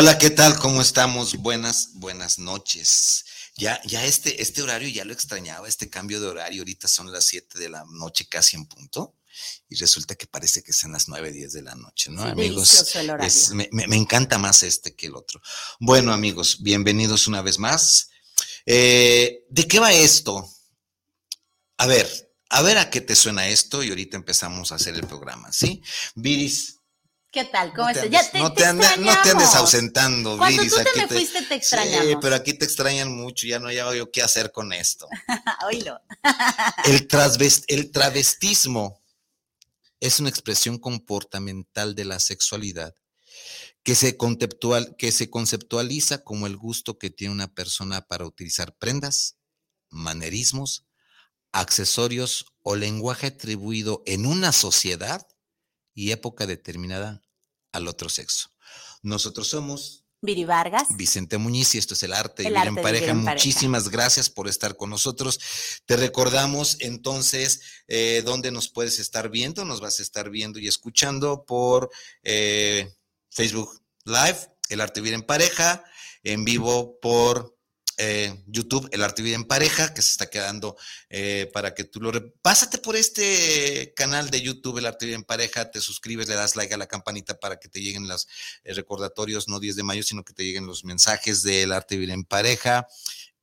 Hola, ¿qué tal? ¿Cómo estamos? Buenas, buenas noches. Ya, ya este, este horario ya lo extrañaba, este cambio de horario. Ahorita son las 7 de la noche, casi en punto. Y resulta que parece que son las 9, 10 de la noche, ¿no, amigos? me, encanta más este que el otro. Bueno, amigos, bienvenidos una vez más. Eh, ¿De qué va esto? A ver, a ver a qué te suena esto y ahorita empezamos a hacer el programa, ¿sí? Viris, ¿Qué tal? ¿Cómo estás? Ya te, no, te, no te andes ausentando, Cuando tú te me fuiste te extrañamos. Sí, pero aquí te extrañan mucho, ya no hay yo qué hacer con esto. Oílo. el, el travestismo es una expresión comportamental de la sexualidad que se, conceptual, que se conceptualiza como el gusto que tiene una persona para utilizar prendas, manerismos, accesorios o lenguaje atribuido en una sociedad y época determinada al otro sexo. Nosotros somos Viri Vargas. Vicente Muñiz y esto es el arte de vivir en pareja. Muchísimas gracias por estar con nosotros. Te recordamos entonces eh, dónde nos puedes estar viendo. Nos vas a estar viendo y escuchando por eh, Facebook Live, el arte vivir en pareja, en vivo por eh, YouTube, El Arte Vida en Pareja, que se está quedando eh, para que tú lo... Pásate por este canal de YouTube, El Arte Vida en Pareja, te suscribes, le das like a la campanita para que te lleguen los eh, recordatorios, no 10 de mayo, sino que te lleguen los mensajes del Arte Vida en Pareja.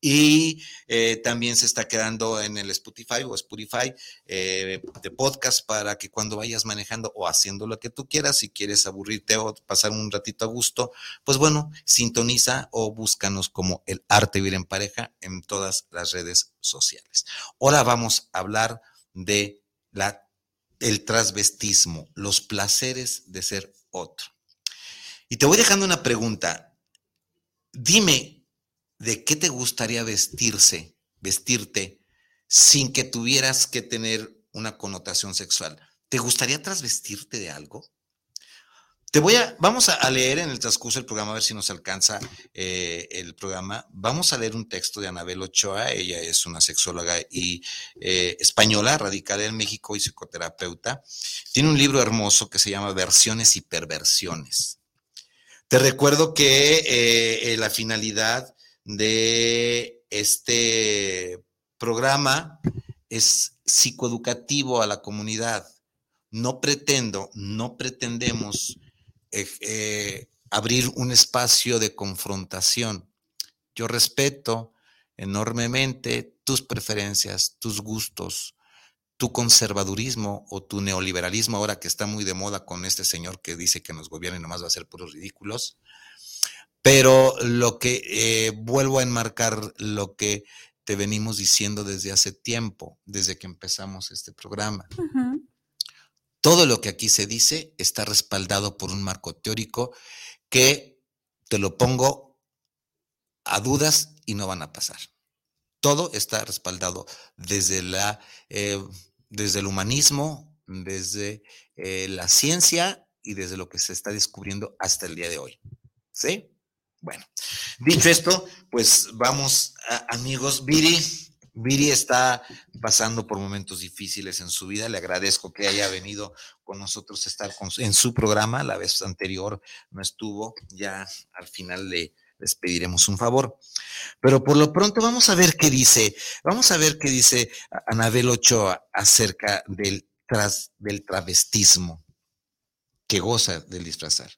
Y eh, también se está quedando en el Spotify o Spotify eh, de podcast para que cuando vayas manejando o haciendo lo que tú quieras, si quieres aburrirte o pasar un ratito a gusto, pues bueno, sintoniza o búscanos como el arte vivir en pareja en todas las redes sociales. Ahora vamos a hablar de la, el transvestismo, los placeres de ser otro. Y te voy dejando una pregunta. Dime, de qué te gustaría vestirse, vestirte, sin que tuvieras que tener una connotación sexual. ¿Te gustaría trasvestirte de algo? Te voy a, vamos a leer en el transcurso del programa, a ver si nos alcanza eh, el programa. Vamos a leer un texto de Anabel Ochoa. Ella es una sexóloga y eh, española, radicada en México y psicoterapeuta. Tiene un libro hermoso que se llama Versiones y Perversiones. Te recuerdo que eh, la finalidad de este programa es psicoeducativo a la comunidad. No pretendo, no pretendemos eh, eh, abrir un espacio de confrontación. Yo respeto enormemente tus preferencias, tus gustos, tu conservadurismo o tu neoliberalismo, ahora que está muy de moda con este señor que dice que nos gobierna y nomás va a ser puros ridículos. Pero lo que eh, vuelvo a enmarcar lo que te venimos diciendo desde hace tiempo, desde que empezamos este programa. Todo lo que aquí se dice está respaldado por un marco teórico que te lo pongo a dudas y no van a pasar. Todo está respaldado desde, la, eh, desde el humanismo, desde eh, la ciencia y desde lo que se está descubriendo hasta el día de hoy. ¿Sí? Bueno, dicho esto, pues vamos, amigos. Viri, Viri está pasando por momentos difíciles en su vida. Le agradezco que haya venido con nosotros a estar en su programa. La vez anterior no estuvo. Ya al final le les pediremos un favor. Pero por lo pronto vamos a ver qué dice. Vamos a ver qué dice Anabel Ochoa acerca del, tras, del travestismo que goza del disfrazar.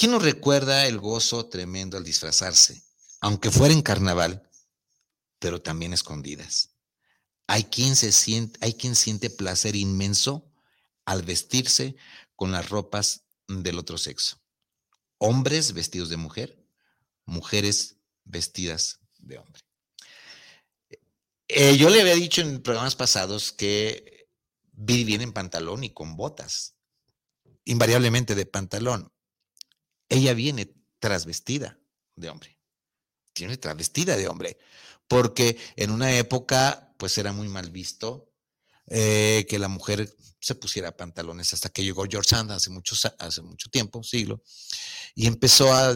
¿Quién nos recuerda el gozo tremendo al disfrazarse? Aunque fuera en carnaval, pero también escondidas. Hay quien, se siente, hay quien siente placer inmenso al vestirse con las ropas del otro sexo. Hombres vestidos de mujer, mujeres vestidas de hombre. Eh, yo le había dicho en programas pasados que Viri viene en pantalón y con botas, invariablemente de pantalón. Ella viene trasvestida de hombre. Tiene travestida de hombre. Porque en una época, pues era muy mal visto eh, que la mujer se pusiera pantalones hasta que llegó George Sand hace, hace mucho tiempo, siglo, y empezó a,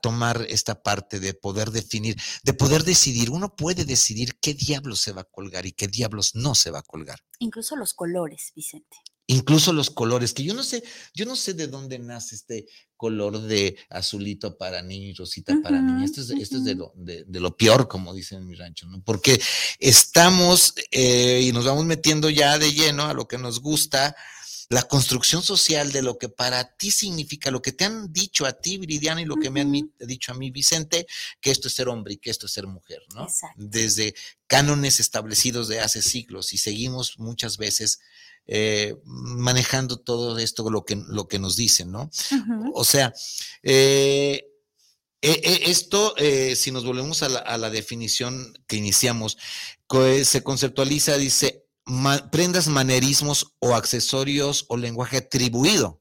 tomar esta parte de poder definir, de poder decidir. Uno puede decidir qué diablos se va a colgar y qué diablos no se va a colgar. Incluso los colores, Vicente incluso los colores, que yo no sé, yo no sé de dónde nace este color de azulito para niños, rosita para niñas. Esto es, esto es de, lo, de, lo, peor, como dicen en mi rancho, ¿no? Porque estamos eh, y nos vamos metiendo ya de lleno a lo que nos gusta, la construcción social de lo que para ti significa, lo que te han dicho a ti, Viridiana, y lo que me han dicho a mí, Vicente, que esto es ser hombre y que esto es ser mujer, ¿no? Desde cánones establecidos de hace siglos y seguimos muchas veces eh, manejando todo esto, lo que, lo que nos dicen, ¿no? O sea, eh, eh, esto, si nos volvemos a la, definición que iniciamos, se conceptualiza, dice, prendas, manerismos o accesorios o lenguaje atribuido,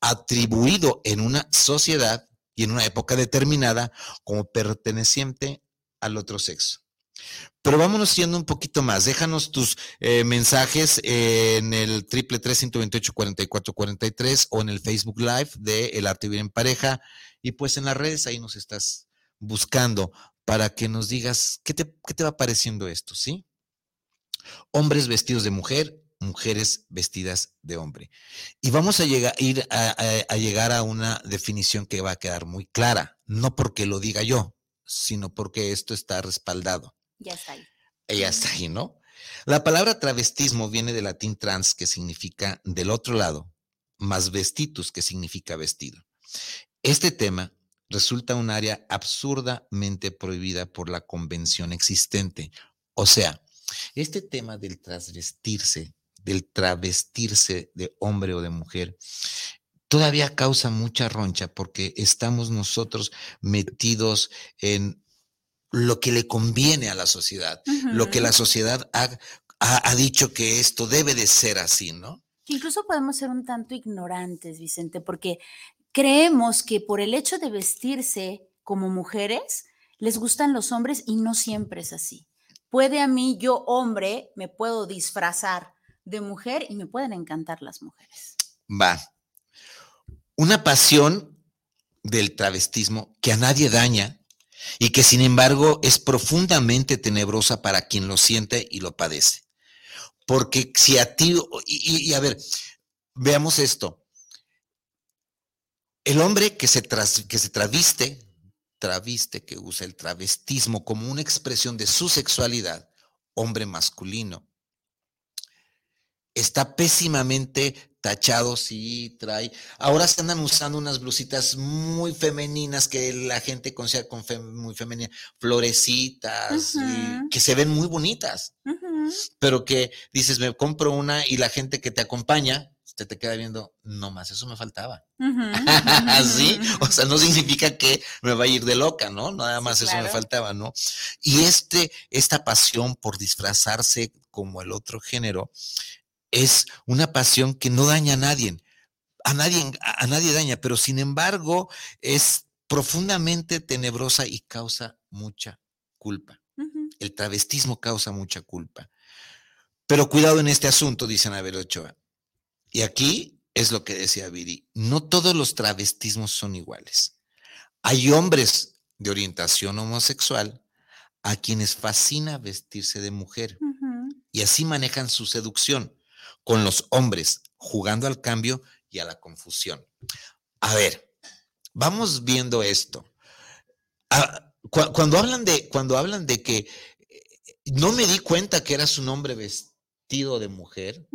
atribuido en una sociedad y en una época determinada como perteneciente al otro sexo. Pero vámonos siendo un poquito más. Déjanos tus eh, mensajes en el triple tres ciento veintiocho cuarenta y cuatro cuarenta y tres o en el Facebook Live de El Arte Vivir en Pareja. Y pues en las redes ahí nos estás buscando para que nos digas qué te, qué te va pareciendo esto, ¿sí? Hombres vestidos de mujer, mujeres vestidas de hombre. Y vamos a ir a llegar a una definición que va a quedar muy clara, no porque lo diga yo, sino porque esto está respaldado. Ya está ahí. Ya está ahí, ¿no? La palabra travestismo viene del latín trans, que significa del otro lado, más vestitus, que significa vestido. Este tema resulta un área absurdamente prohibida por la convención existente. O sea, este tema del trasvestirse, del travestirse de hombre o de mujer, todavía causa mucha roncha porque estamos nosotros metidos en lo que le conviene a la sociedad, lo que la sociedad ha, dicho que esto debe de ser así, ¿no? Incluso podemos ser un tanto ignorantes, Vicente, porque creemos que por el hecho de vestirse como mujeres, les gustan los hombres y no siempre es así. Puede a mí, yo hombre, me puedo disfrazar de mujer y me pueden encantar las mujeres. Va. Una pasión del travestismo que a nadie daña, y que sin embargo es profundamente tenebrosa para quien lo siente y lo padece. Porque si a ti, y, a ver, veamos esto, el hombre que se, que se traviste, traviste, que usa el travestismo como una expresión de su sexualidad, hombre masculino, está pésimamente tachado, sí, trae. Ahora se andan usando unas blusitas muy femeninas que la gente considera con muy femenina, florecitas, que se ven muy bonitas, pero que dices, me compro una y la gente que te acompaña, te, te queda viendo, no más, eso me faltaba. Así, o sea, no significa que me va a ir de loca, ¿no? Nada más eso me faltaba, ¿no? Y este, esta pasión por disfrazarse como el otro género, es una pasión que no daña a nadie. A nadie, a nadie daña, pero sin embargo es profundamente tenebrosa y causa mucha culpa. El travestismo causa mucha culpa. Pero cuidado en este asunto, dice Anabel Ochoa. Y aquí es lo que decía Viri, no todos los travestismos son iguales. Hay hombres de orientación homosexual a quienes fascina vestirse de mujer y así manejan su seducción con los hombres, jugando al cambio y a la confusión. A ver, vamos viendo esto. Ah, cuando, hablan de, cuando hablan de que no me di cuenta que era su nombre vestido de mujer,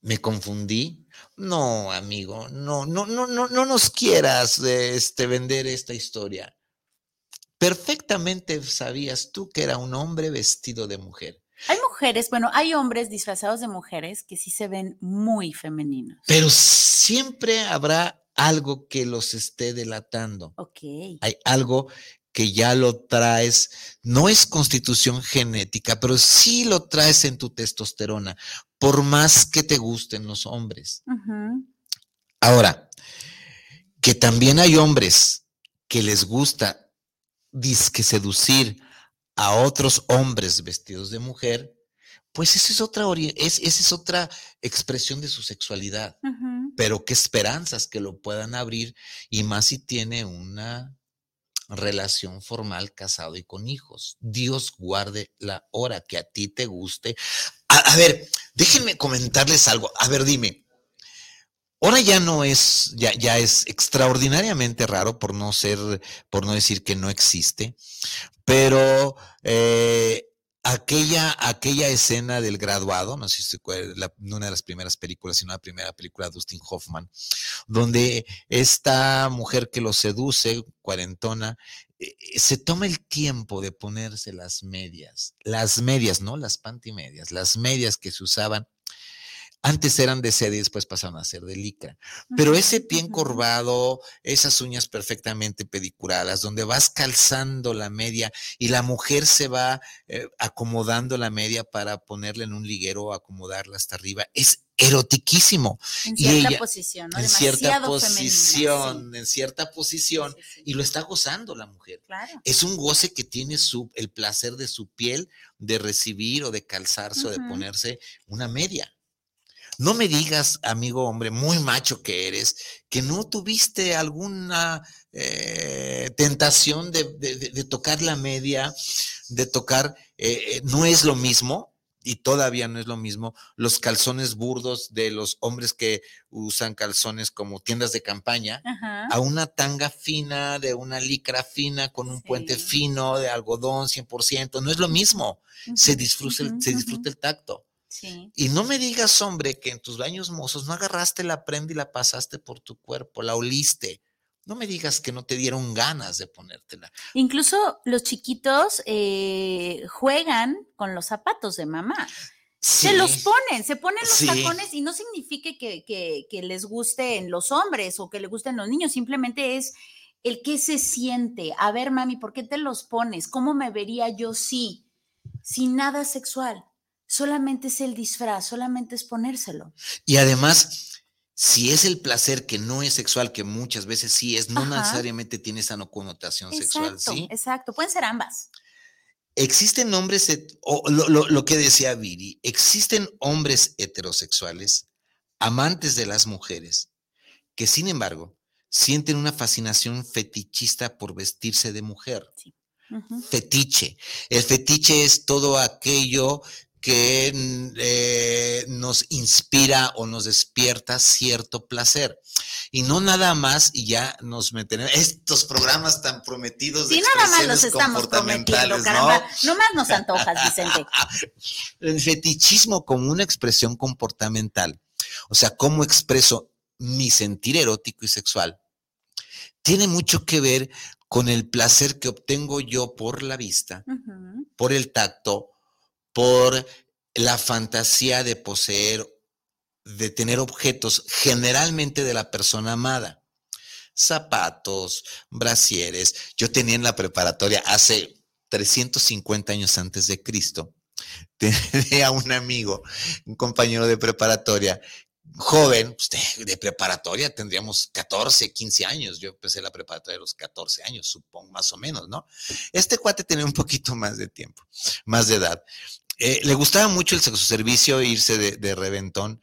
me confundí. No, amigo, no, no, no, no, no nos quieras este, vender esta historia. Perfectamente sabías tú que era un hombre vestido de mujer. Hay mujeres, bueno, hay hombres disfrazados de mujeres que sí se ven muy femeninos. Pero siempre habrá algo que los esté delatando. Ok. Hay algo que ya lo traes, no es constitución genética, pero sí lo traes en tu testosterona, por más que te gusten los hombres. Ahora, que también hay hombres que les gusta disque seducir a otros hombres vestidos de mujer, pues esa es otra, es, esa es otra expresión de su sexualidad. Pero qué esperanzas que lo puedan abrir y más si tiene una relación formal casado y con hijos. Dios guarde la hora que a ti te guste. A, ver, déjenme comentarles algo. A ver, dime. Ahora ya no es, ya, ya es extraordinariamente raro, por no ser, por no decir que no existe, pero eh, aquella, aquella escena del graduado, no sé si la, una de las primeras películas, sino la primera película de Dustin Hoffman, donde esta mujer que lo seduce, cuarentona, eh, eh, se toma el tiempo de ponerse las medias, las medias, no las pantimedias, las medias que se usaban antes eran de seda y después pasaron a ser de licra. Pero ese pie encorvado, esas uñas perfectamente pedicuradas, donde vas calzando la media y la mujer se va eh, acomodando la media para ponerla en un liguero o acomodarla hasta arriba, es erotiquísimo. En cierta posición, ¿no? En cierta posición, en cierta posición, y lo está gozando la mujer. Es un goce que tiene su, el placer de su piel de recibir o de calzarse o de ponerse una media. No me digas, amigo hombre, muy macho que eres, que no tuviste alguna eh, tentación de, tocar la media, de tocar, eh, eh, no es lo mismo, y todavía no es lo mismo, los calzones burdos de los hombres que usan calzones como tiendas de campaña, a una tanga fina, de una licra fina, con un puente fino, de algodón 100%, no es lo mismo, se, disfruta, se disfruta el tacto. Y no me digas, hombre, que en tus baños mozos no agarraste la prenda y la pasaste por tu cuerpo, la oliste. No me digas que no te dieron ganas de ponértela. Incluso los chiquitos eh, juegan con los zapatos de mamá. Se los ponen, se ponen los tacones y no significa que, que, que, les gusten los hombres o que les gusten los niños, simplemente es el que se siente. A ver, mami, ¿por qué te los pones? ¿Cómo me vería yo sí? Sin nada sexual solamente es el disfraz, solamente es ponérselo. Y además, si es el placer que no es sexual, que muchas veces sí es, no necesariamente tiene esa connotación sexual, ¿sí? Exacto, pueden ser ambas. Existen hombres, o lo, lo que decía Viri, existen hombres heterosexuales, amantes de las mujeres, que sin embargo sienten una fascinación fetichista por vestirse de mujer. Sí. Fetiche. El fetiche es todo aquello que eh, nos inspira o nos despierta cierto placer. Y no nada más, y ya nos meten estos programas tan prometidos de sí, nada más los estamos prometiendo, caramba. ¿no? más nos antojas, Vicente. El fetichismo como una expresión comportamental, o sea, cómo expreso mi sentir erótico y sexual, tiene mucho que ver con el placer que obtengo yo por la vista, por el tacto, por la fantasía de poseer, de tener objetos generalmente de la persona amada. Zapatos, brasieres. Yo tenía en la preparatoria hace 350 años antes de Cristo, tenía un amigo, un compañero de preparatoria, joven, pues, de, preparatoria, tendríamos 14, 15 años. Yo empecé la preparatoria a los 14 años, supongo, más o menos, ¿no? Este cuate tenía un poquito más de tiempo, más de edad. Eh, le gustaba mucho el sexo servicio, irse de, reventón.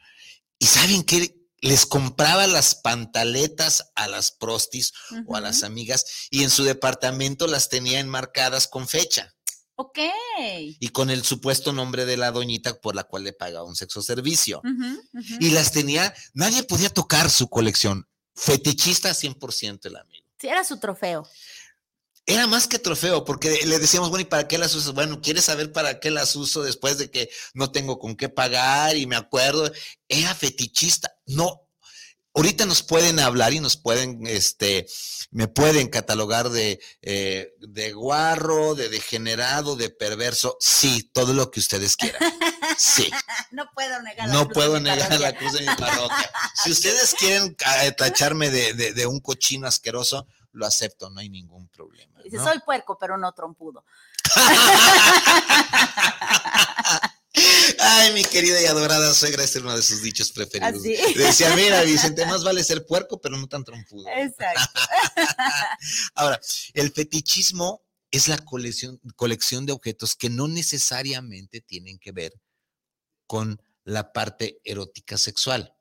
¿Y saben qué? Les compraba las pantaletas a las prostis o a las amigas y en su departamento las tenía enmarcadas con fecha. Ok. Y con el supuesto nombre de la doñita por la cual le pagaba un sexo servicio. Y las tenía, nadie podía tocar su colección. Fetichista 100% el amigo. Sí, era su trofeo era más que trofeo, porque le decíamos, bueno, ¿y para qué las uso? Bueno, ¿quieres saber para qué las uso después de que no tengo con qué pagar y me acuerdo? Era fetichista. No, ahorita nos pueden hablar y nos pueden, este, me pueden catalogar de, eh, de guarro, de degenerado, de perverso. Sí, todo lo que ustedes quieran. Sí. no puedo negar la No puedo negar la cruz de mi parroquia. Si ustedes quieren eh, tacharme de, de, de un cochino asqueroso, lo acepto, no hay ningún problema. Dice, soy puerco, pero no trompudo. Ay, mi querida y adorada suegra, este es uno de sus dichos preferidos. Decía, mira, Vicente, más vale ser puerco, pero no tan trompudo. Exacto. Ahora, el fetichismo es la colección, colección de objetos que no necesariamente tienen que ver con la parte erótica sexual.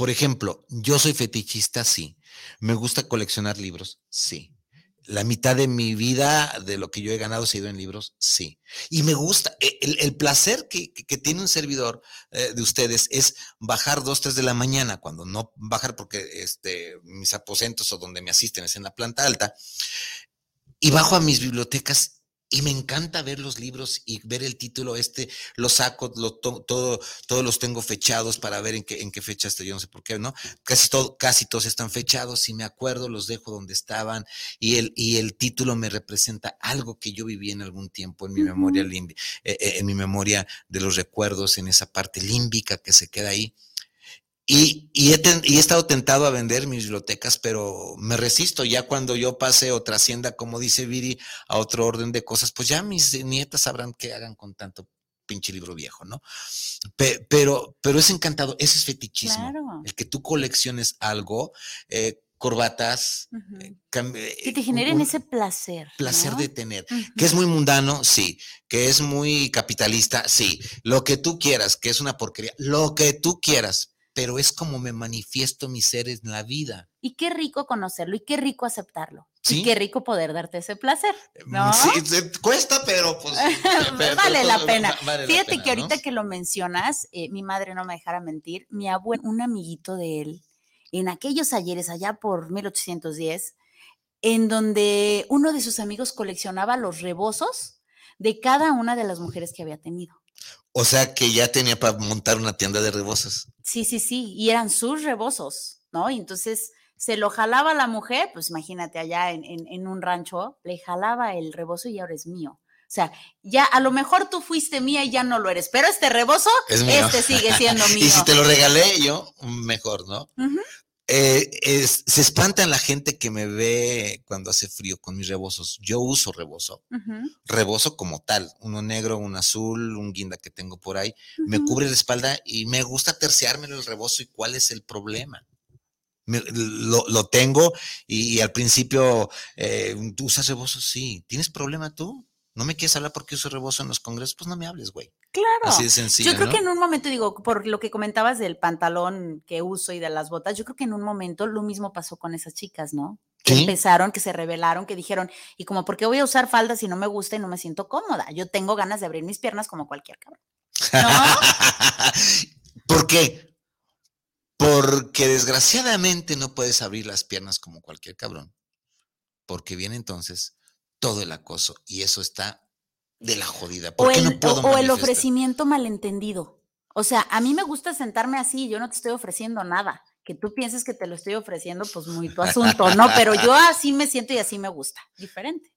Por ejemplo, yo soy fetichista, sí. Me gusta coleccionar libros, sí. La mitad de mi vida, de lo que yo he ganado, se ha ido en libros, sí. Y me gusta, e, el, placer que, tiene un servidor eh, de ustedes es bajar dos, tres de la mañana, cuando no bajar porque este, mis aposentos o donde me asisten es en la planta alta, y bajo a mis bibliotecas y me encanta ver los libros y ver el título este, los saco, lo, todo, todos los tengo fechados para ver en qué, en qué fecha estoy, yo no sé por qué, ¿no? Casi, todo, casi todos están fechados, si me acuerdo, los dejo donde estaban y el, y el título me representa algo que yo viví en algún tiempo en mi memoria, eh, eh, en mi memoria de los recuerdos, en esa parte límbica que se queda ahí. Y, he estado tentado a vender mis bibliotecas, pero me resisto. Ya cuando yo pase o trascienda, como dice Viri, a otro orden de cosas, pues ya mis nietas sabrán qué hagan con tanto pinche libro viejo, ¿no? pero, pero es encantado, ese es fetichismo. El que tú colecciones algo, eh, corbatas, eh, que te generen ese placer. Placer de tener, que es muy mundano, sí, que es muy capitalista, sí, lo que tú quieras, que es una porquería, lo que tú quieras, pero es como me manifiesto mi ser en la vida. Y qué rico conocerlo y qué rico aceptarlo. Y qué rico poder darte ese placer, mm, ¿no? Sí, cuesta, pero pues... vale la pena. Fíjate que ahorita que lo mencionas, eh, mi madre no me dejara mentir, mi abuelo, un amiguito de él, en aquellos ayeres allá por 1810, en donde uno de sus amigos coleccionaba los rebozos de cada una de las mujeres que había tenido. O sea que ya tenía para montar una tienda de rebozos. Sí, sí, sí, y eran sus rebozos, ¿no? Y entonces se lo jalaba la mujer, pues imagínate allá en, un rancho, le jalaba el rebozo y ahora es mío. O sea, ya a lo mejor tú fuiste mía y ya no lo eres, pero este rebozo, este sigue siendo mío. y si te lo regalé yo, mejor, ¿no? Eh, se espantan la gente que me ve cuando hace frío con mis rebozos. Yo uso rebozo. Rebozo como tal, uno negro, un azul, un guinda que tengo por ahí. Me cubre la espalda y me gusta terciarme el rebozo. ¿Y cuál es el problema? lo, tengo y, al principio, eh, ¿tú usas rebozo? Sí. ¿Tienes problema tú? ¿No me quieres hablar porque uso rebozo en los congresos? Pues no me hables, güey. Claro. Así de sencillo. Yo creo que en un momento, digo, por lo que comentabas del pantalón que uso y de las botas, yo creo que en un momento lo mismo pasó con esas chicas, ¿no? Que empezaron, que se revelaron, que dijeron, y como, ¿por qué voy a usar faldas si no me gusta y no me siento cómoda? Yo tengo ganas de abrir mis piernas como cualquier cabrón. ¿No? ¿Por qué? Porque desgraciadamente no puedes abrir las piernas como cualquier cabrón. Porque viene entonces todo el acoso y eso está de la jodida. ¿Por o, el, no puedo o, el ofrecimiento malentendido. O sea, a mí me gusta sentarme así, yo no te estoy ofreciendo nada. Que tú pienses que te lo estoy ofreciendo, pues muy tu asunto, ¿no? Pero yo así me siento y así me gusta. Diferente.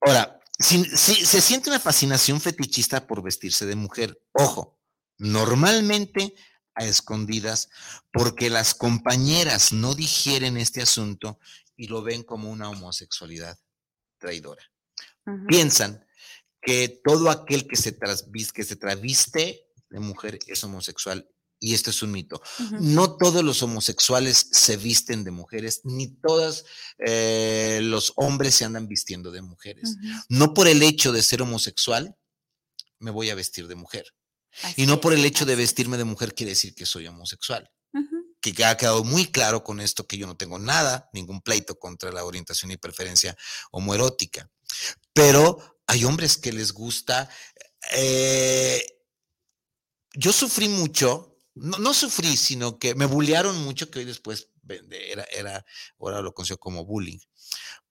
Ahora, si, se siente una fascinación fetichista por vestirse de mujer, ojo, normalmente a escondidas, porque las compañeras no digieren este asunto y lo ven como una homosexualidad traidora. Piensan que todo aquel que se, trasviste, que se traviste de mujer es homosexual. Y esto es un mito. No todos los homosexuales se visten de mujeres, ni todos eh, los hombres se andan vistiendo de mujeres. No por el hecho de ser homosexual me voy a vestir de mujer. y no por el hecho de vestirme de mujer quiere decir que soy homosexual que ha quedado muy claro con esto que yo no tengo nada, ningún pleito contra la orientación y preferencia homoerótica. Pero hay hombres que les gusta. Eh, yo sufrí mucho, no, sufrí, sino que me bullearon mucho, que hoy después era, era, ahora lo considero como bullying,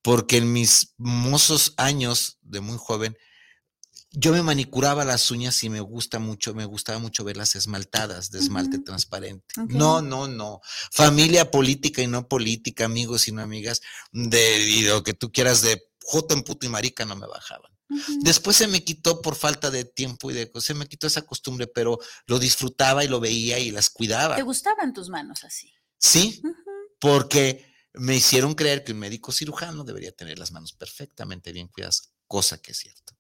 porque en mis mozos años de muy joven, yo me manicuraba las uñas y me gusta mucho, me gustaba mucho verlas esmaltadas, de esmalte transparente. No, no, no. Familia política y no política, amigos y no amigas, de, lo que tú quieras de joto en puto y marica no me bajaban. Después se me quitó por falta de tiempo y de se me quitó esa costumbre, pero lo disfrutaba y lo veía y las cuidaba. ¿Te gustaban tus manos así? Sí, porque me hicieron creer que un médico cirujano debería tener las manos perfectamente bien cuidadas, cosa que es cierto.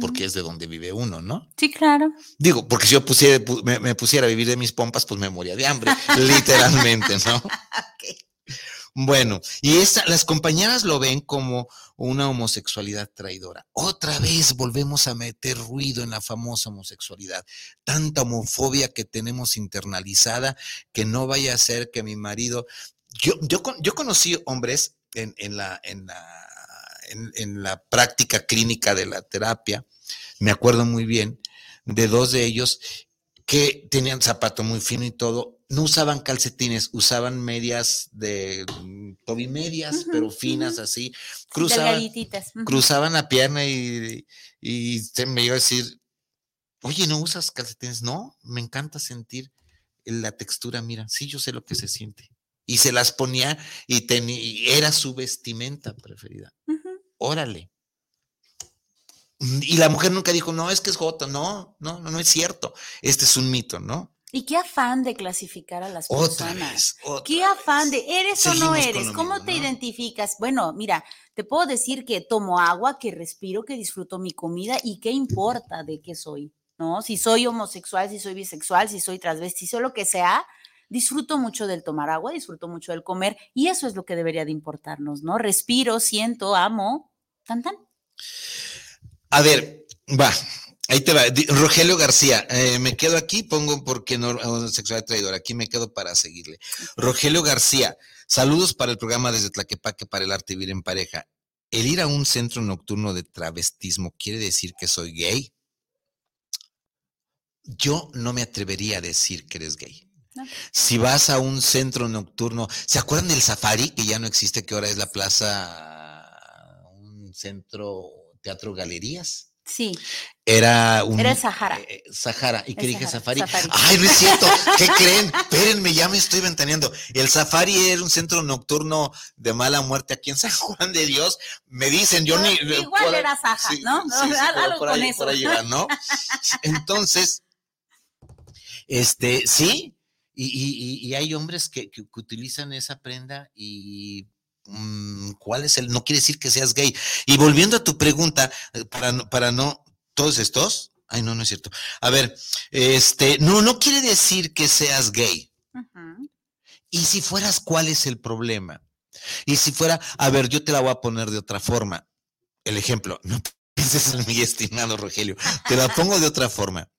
Porque es de donde vive uno, ¿no? Sí, claro. Digo, porque si yo pusiera, me, pusiera a vivir de mis pompas, pues me moría de hambre, literalmente, ¿no? Bueno, y esta, las compañeras lo ven como una homosexualidad traidora. Otra vez volvemos a meter ruido en la famosa homosexualidad. Tanta homofobia que tenemos internalizada que no vaya a ser que mi marido. Yo, yo, yo conocí hombres en, en, la, en, la, en la práctica clínica de la terapia, me acuerdo muy bien, de dos de ellos que tenían zapato muy fino y todo, no usaban calcetines, usaban medias de mm, tobimedias, pero finas así. Cruzaban, cruzaban la pierna y, y se me iba a decir, oye, ¿no usas calcetines? No, me encanta sentir la textura, mira, sí, yo sé lo que se siente. Y se las ponía y, tenía, era su vestimenta preferida. Órale. Y la mujer nunca dijo, no, es que es Jota, no, no, no, no es cierto. Este es un mito, ¿no? Y qué afán de clasificar a las personas. qué afán de eres o no eres, cómo te identificas. Bueno, mira, te puedo decir que tomo agua, que respiro, que disfruto mi comida y qué importa de qué soy, ¿no? Si soy homosexual, si soy bisexual, si soy transvesti, si soy lo que sea, disfruto mucho del tomar agua, disfruto mucho del comer y eso es lo que debería de importarnos, ¿no? Respiro, siento, amo, tan tan. A ver, va, Ahí te va. Rogelio García, eh, me quedo aquí, pongo porque no sexual traidor, aquí me quedo para seguirle. Rogelio García, saludos para el programa desde Tlaquepaque para el arte vivir en pareja. ¿El ir a un centro nocturno de travestismo quiere decir que soy gay? Yo no me atrevería a decir que eres gay. Si vas a un centro nocturno, ¿se acuerdan del safari que ya no existe, que ahora es la plaza, centro, teatro, galerías? Sí. Era un. Era el Sahara. Eh, Sahara. ¿Y qué dije Safari? Ay, no es cierto. ¿Qué creen? Espérenme, ya me estoy ventaneando. El Safari era un centro nocturno de mala muerte aquí en San Juan de Dios. Me dicen, yo ni. Igual era Sahara, ¿no? Sí, sí, por, ahí, por ahí ¿no? Entonces, este, sí. Y, y, y hay hombres que, que, que utilizan esa prenda y ¿cuál es el? No quiere decir que seas gay. Y volviendo a tu pregunta, eh, para, para no, todos estos, ay, no, no es cierto. A ver, este, no, no quiere decir que seas gay. Y si fueras, ¿cuál es el problema? Y si fuera, a ver, yo te la voy a poner de otra forma. El ejemplo, no pienses en mi estimado Rogelio, te la pongo de otra forma.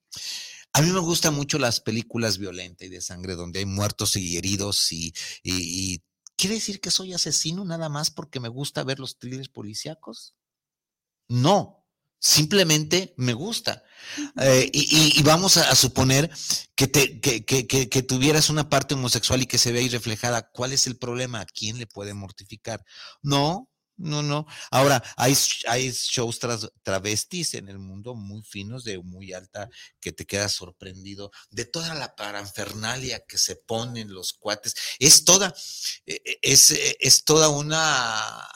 A mí me gustan mucho las películas violentas y de sangre donde hay muertos y heridos y, y ¿Quiere decir que soy asesino nada más porque me gusta ver los thrillers policíacos? No, simplemente me gusta. Eh, y, vamos a, suponer que, te, que, que, que, tuvieras una parte homosexual y que se vea ahí reflejada. ¿Cuál es el problema? ¿A quién le puede mortificar? No, no, no. Ahora, hay, hay shows travestis en el mundo muy finos, de muy alta, que te quedas sorprendido de toda la paranfernalia que se ponen los cuates. Es toda, e, e, es, e, es toda una,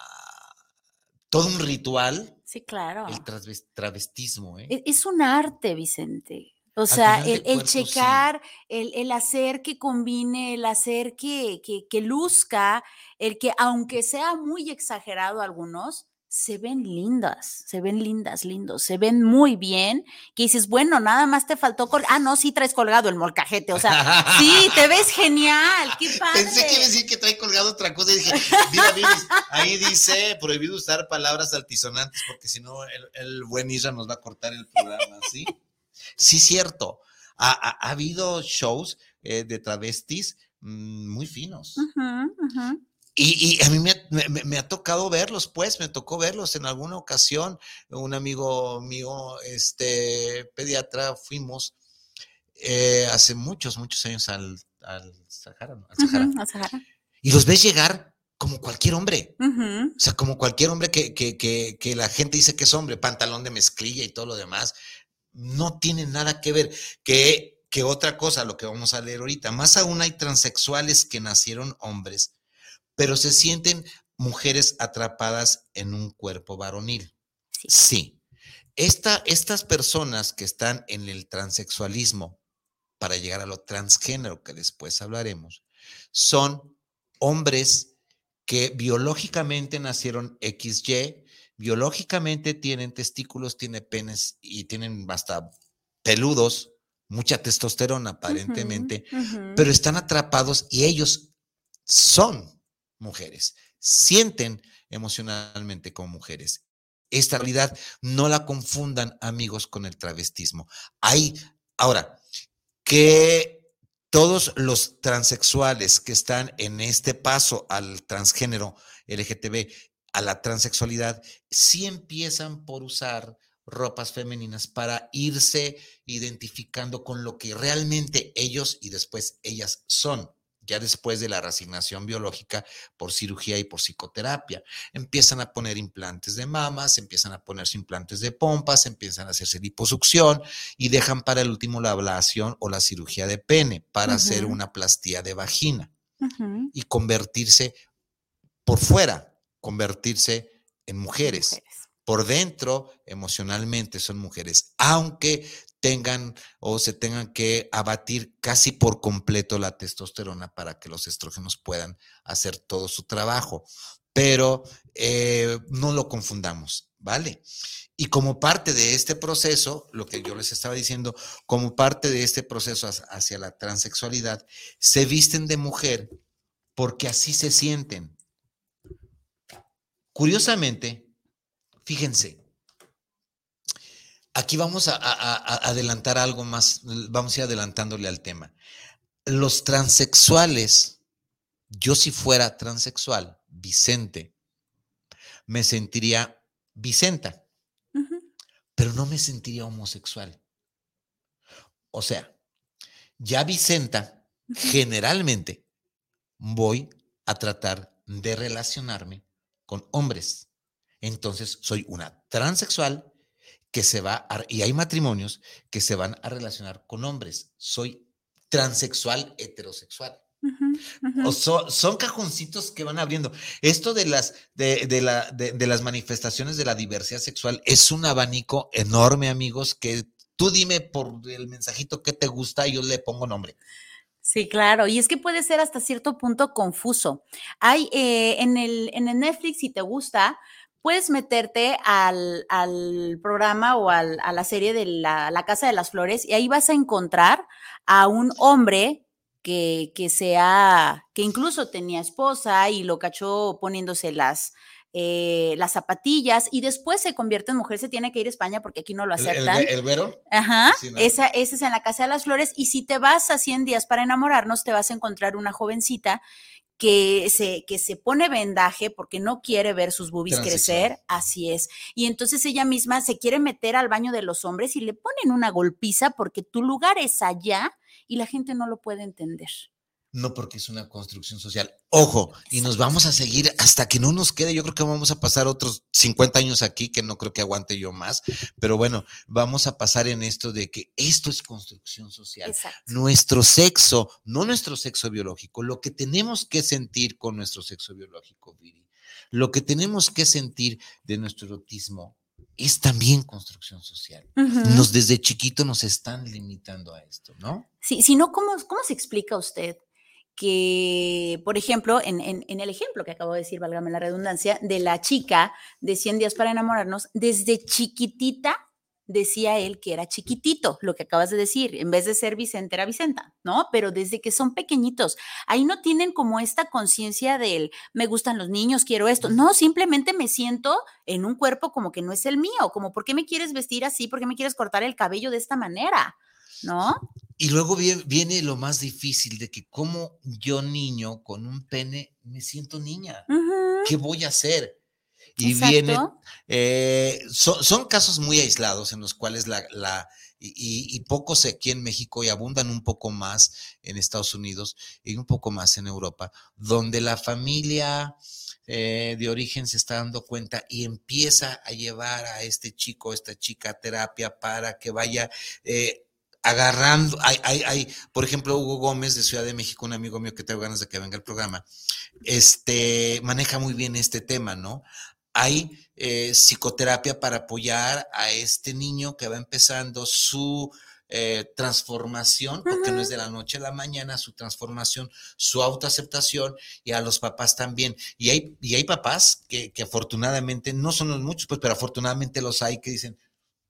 todo un ritual. Sí, claro. El travestismo. ¿eh? Es un arte, Vicente. O sea, el, checar, el, hacer que combine, el hacer que, que, luzca, el que aunque sea muy exagerado algunos, se ven lindas, se ven lindas, lindos, se ven muy bien, que dices, bueno, nada más te faltó, ah, no, sí traes colgado el molcajete, o sea, sí, te ves genial, qué padre. Pensé que iba a decir que trae colgado otra cosa y dije, mira, mira, ahí dice, prohibido usar palabras altisonantes porque si no el, el buen Isra nos va a cortar el programa, ¿sí? Sí, cierto. Ha, habido shows eh, de travestis mm, muy finos. Y, a mí me, ha tocado verlos, pues, me tocó verlos en alguna ocasión. Un amigo mío, este pediatra, fuimos eh, hace muchos, muchos años al, Sahara, Y los ves llegar como cualquier hombre. O sea, como cualquier hombre que, que, que, la gente dice que es hombre, pantalón de mezclilla y todo lo demás no tiene nada que ver que, que otra cosa, lo que vamos a leer ahorita. Más aún hay transexuales que nacieron hombres, pero se sienten mujeres atrapadas en un cuerpo varonil. Sí. estas personas que están en el transexualismo para llegar a lo transgénero, que después hablaremos, son hombres que biológicamente nacieron XY, biológicamente tienen testículos, tienen penes y tienen hasta peludos, mucha testosterona aparentemente, pero están atrapados y ellos son mujeres, sienten emocionalmente como mujeres. Esta realidad no la confundan amigos con el travestismo. Hay, ahora, que todos los transexuales que están en este paso al transgénero LGTB, a la transexualidad, sí empiezan por usar ropas femeninas para irse identificando con lo que realmente ellos y después ellas son ya después de la resignación biológica por cirugía y por psicoterapia. Empiezan a poner implantes de mamas, empiezan a ponerse implantes de pompas, empiezan a hacerse liposucción y dejan para el último la ablación o la cirugía de pene para hacer una plastía de vagina y convertirse por fuera, convertirse en mujeres. Por dentro, emocionalmente son mujeres, aunque tengan o se tengan que abatir casi por completo la testosterona para que los estrógenos puedan hacer todo su trabajo. Pero eh, no lo confundamos, ¿vale? Y como parte de este proceso, lo que yo les estaba diciendo, como parte de este proceso hacia la transexualidad, se visten de mujer porque así se sienten. Curiosamente, fíjense, Aquí vamos a, adelantar algo más, vamos a ir adelantándole al tema. Los transexuales, yo si fuera transexual, Vicente, me sentiría Vicenta, pero no me sentiría homosexual. O sea, ya Vicenta, generalmente voy a tratar de relacionarme con hombres. Entonces, soy una transexual que se va y hay matrimonios que se van a relacionar con hombres. Soy transexual heterosexual. O son cajoncitos que van abriendo. Esto de las, de, la, de, las manifestaciones de la diversidad sexual es un abanico enorme, amigos, que tú dime por el mensajito que te gusta y yo le pongo nombre. Sí, claro, y es que puede ser hasta cierto punto confuso. Hay eh, en, el, en el Netflix, si te gusta, puedes meterte al, programa o a la serie de la, Casa de las Flores y ahí vas a encontrar a un hombre que, que sea, que incluso tenía esposa y lo cachó poniéndose las, eh, las zapatillas y después se convierte en mujer, se tiene que ir a España porque aquí no lo aceptan. ¿El, vero? Ajá, esa, esa es en la Casa de las Flores y si te vas a 100 días para enamorarnos, te vas a encontrar una jovencita que se, que se pone vendaje porque no quiere ver sus boobies crecer, así es. Y entonces ella misma se quiere meter al baño de los hombres y le ponen una golpiza porque tu lugar es allá y la gente no lo puede entender no porque es una construcción social. Ojo, y nos vamos a seguir hasta que no nos quede. Yo creo que vamos a pasar otros 50 años aquí, que no creo que aguante yo más, pero bueno, vamos a pasar en esto de que esto es construcción social. Nuestro sexo, no nuestro sexo biológico, lo que tenemos que sentir con nuestro sexo biológico, Viri, lo que tenemos que sentir de nuestro erotismo, es también construcción social. Nos desde chiquito nos están limitando a esto, ¿no? Sí, si no, ¿cómo, ¿cómo se explica usted que, por ejemplo, en, el ejemplo que acabo de decir, válgame la redundancia, de la chica de 100 días para enamorarnos, desde chiquitita decía él que era chiquitito, lo que acabas de decir, en vez de ser Vicente era Vicenta, ¿no? Pero desde que son pequeñitos, ahí no tienen como esta conciencia del, me gustan los niños, quiero esto, no, simplemente me siento en un cuerpo como que no es el mío, como, ¿por qué me quieres vestir así? ¿Por qué me quieres cortar el cabello de esta manera? ¿No? Y luego viene, lo más difícil de que como yo niño con un pene me siento niña. ¿Qué voy a hacer? Y viene, eh, son, casos muy aislados en los cuales la, la y, pocos aquí en México y abundan un poco más en Estados Unidos y un poco más en Europa, donde la familia eh, de origen se está dando cuenta y empieza a llevar a este chico, esta chica a terapia para que vaya eh, agarrando, hay, hay, hay, por ejemplo, Hugo Gómez de Ciudad de México, un amigo mío que tengo ganas de que venga al programa, este, maneja muy bien este tema, ¿no? Hay eh, psicoterapia para apoyar a este niño que va empezando su eh, transformación, porque no es de la noche a la mañana, su transformación, su autoaceptación y a los papás también. Y hay, y hay papás que, que afortunadamente, no son los muchos, pues, pero afortunadamente los hay que dicen,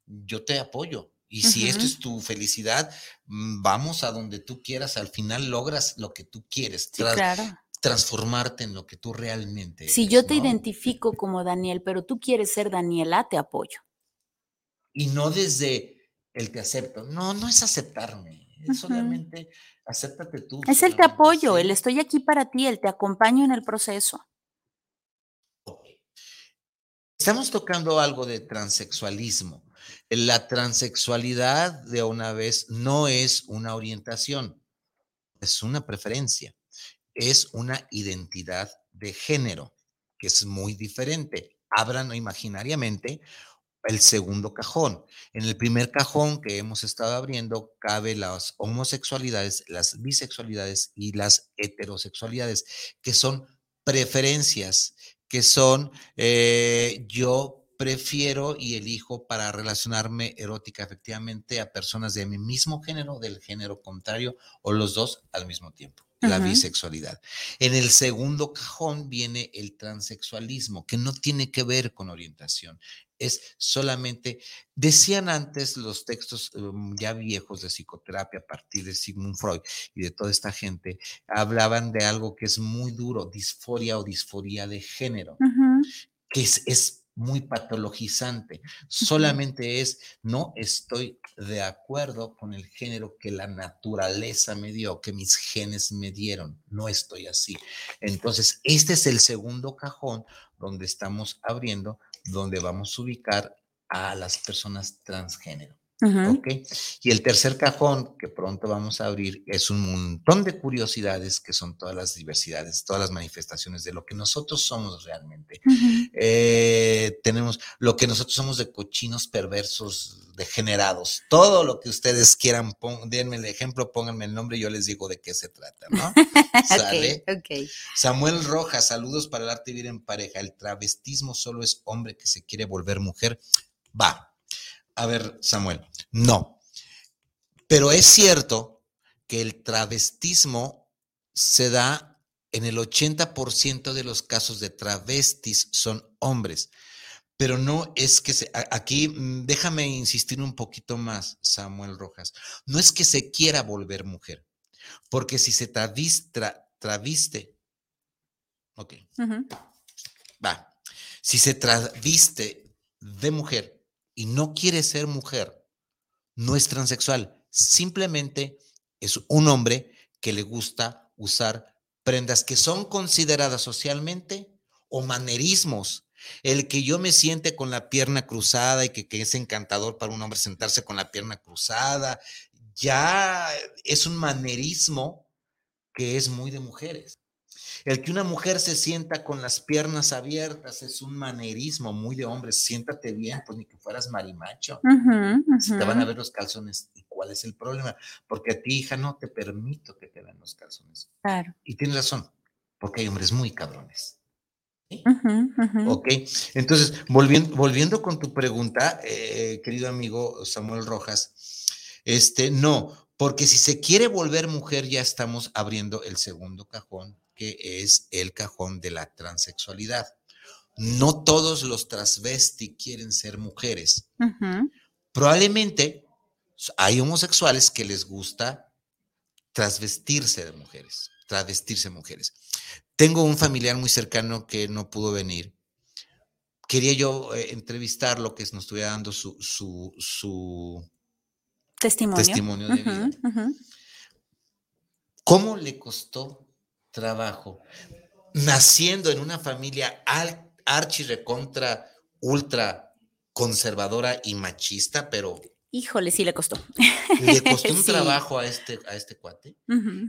yo te apoyo, y si esto es tu felicidad, mm, vamos a donde tú quieras, al final logras lo que tú quieres. claro. Transformarte en lo que tú realmente Si yo te identifico como Daniel, pero tú quieres ser Daniela, te apoyo. Y no desde el te acepto. No, no es aceptarme. Es solamente acéptate tú. Es el te apoyo, el estoy aquí para ti, el te acompaño en el proceso. Estamos tocando algo de transexualismo. La transexualidad, de una vez, no es una orientación, es una preferencia, es una identidad de género, que es muy diferente. Abran imaginariamente el segundo cajón. En el primer cajón que hemos estado abriendo cabe las homosexualidades, las bisexualidades y las heterosexualidades, que son preferencias, que son eh, yo prefiero y elijo para relacionarme erótica efectivamente a personas de mi mismo género, del género contrario o los dos al mismo tiempo. La bisexualidad. En el segundo cajón viene el transexualismo, que no tiene que ver con orientación, es solamente, decían antes los textos um, ya viejos de psicoterapia a partir de Sigmund Freud y de toda esta gente, hablaban de algo que es muy duro, disforia o disforia de género, que es, es muy patologizante. Solamente es, no estoy de acuerdo con el género que la naturaleza me dio, que mis genes me dieron. No estoy así. Entonces, este es el segundo cajón donde estamos abriendo, donde vamos a ubicar a las personas transgénero. Y el tercer cajón que pronto vamos a abrir es un montón de curiosidades que son todas las diversidades, todas las manifestaciones de lo que nosotros somos realmente. Eh, tenemos lo que nosotros somos de cochinos perversos, degenerados. Todo lo que ustedes quieran, denme el ejemplo, pónganme el nombre y yo les digo de qué se trata, ¿no? ¿Sale? Samuel Rojas, saludos para el arte vivir en pareja. El travestismo solo es hombre que se quiere volver mujer. Va, a ver, Samuel, no. Pero es cierto que el travestismo se da en el 80% de los casos de travestis son hombres. Pero no es que se, aquí mm, déjame insistir un poquito más, Samuel Rojas. No es que se quiera volver mujer, porque si se traviste, ok, va, si se traviste de mujer, y no quiere ser mujer, no es transexual, simplemente es un hombre que le gusta usar prendas que son consideradas socialmente o manerismos. El que yo me siente con la pierna cruzada y que, que es encantador para un hombre sentarse con la pierna cruzada, ya es un manerismo que es muy de mujeres. El que una mujer se sienta con las piernas abiertas es un manerismo muy de hombres. Siéntate bien, pues ni que fueras marimacho. Si te van a ver los calzones. ¿Y cuál es el problema? Porque a ti, hija, no te permito que te vean los calzones. Claro. Y tienes razón, porque hay hombres muy cabrones. Ok, entonces, volviendo, volviendo con tu pregunta, eh, querido amigo Samuel Rojas, este, no, porque si se quiere volver mujer, ya estamos abriendo el segundo cajón que es el cajón de la transexualidad. No todos los transvesti quieren ser mujeres. Probablemente hay homosexuales que les gusta transvestirse de mujeres, travestirse de mujeres. Tengo un familiar muy cercano que no pudo venir. Quería yo eh, entrevistarlo, que nos estuviera dando su, su, testimonio. de vida. ¿Cómo le costó trabajo, naciendo en una familia archi recontra ultra conservadora y machista, pero Híjole, sí le costó. Le costó un trabajo a este, a este cuate.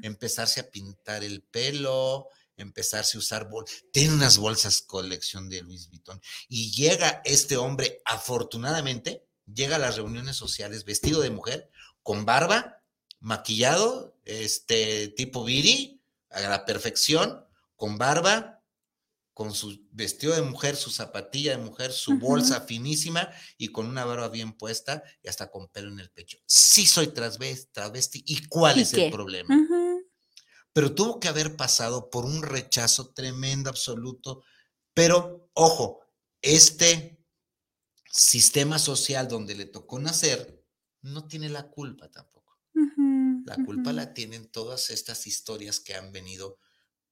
Empezarse a pintar el pelo, empezarse a usar bolsas. Tiene unas bolsas colección de Luis Vuitton. Y llega este hombre, afortunadamente, llega a las reuniones sociales vestido de mujer, con barba, maquillado, este tipo Viri, a la perfección, con barba, con su vestido de mujer, su zapatilla de mujer, su bolsa finísima y con una barba bien puesta y hasta con pelo en el pecho. Sí soy travesti, ¿y cuál es el problema? Pero tuvo que haber pasado por un rechazo tremendo, absoluto. Pero, ojo, este sistema social donde le tocó nacer no tiene la culpa tampoco. La culpa la tienen todas estas historias que han venido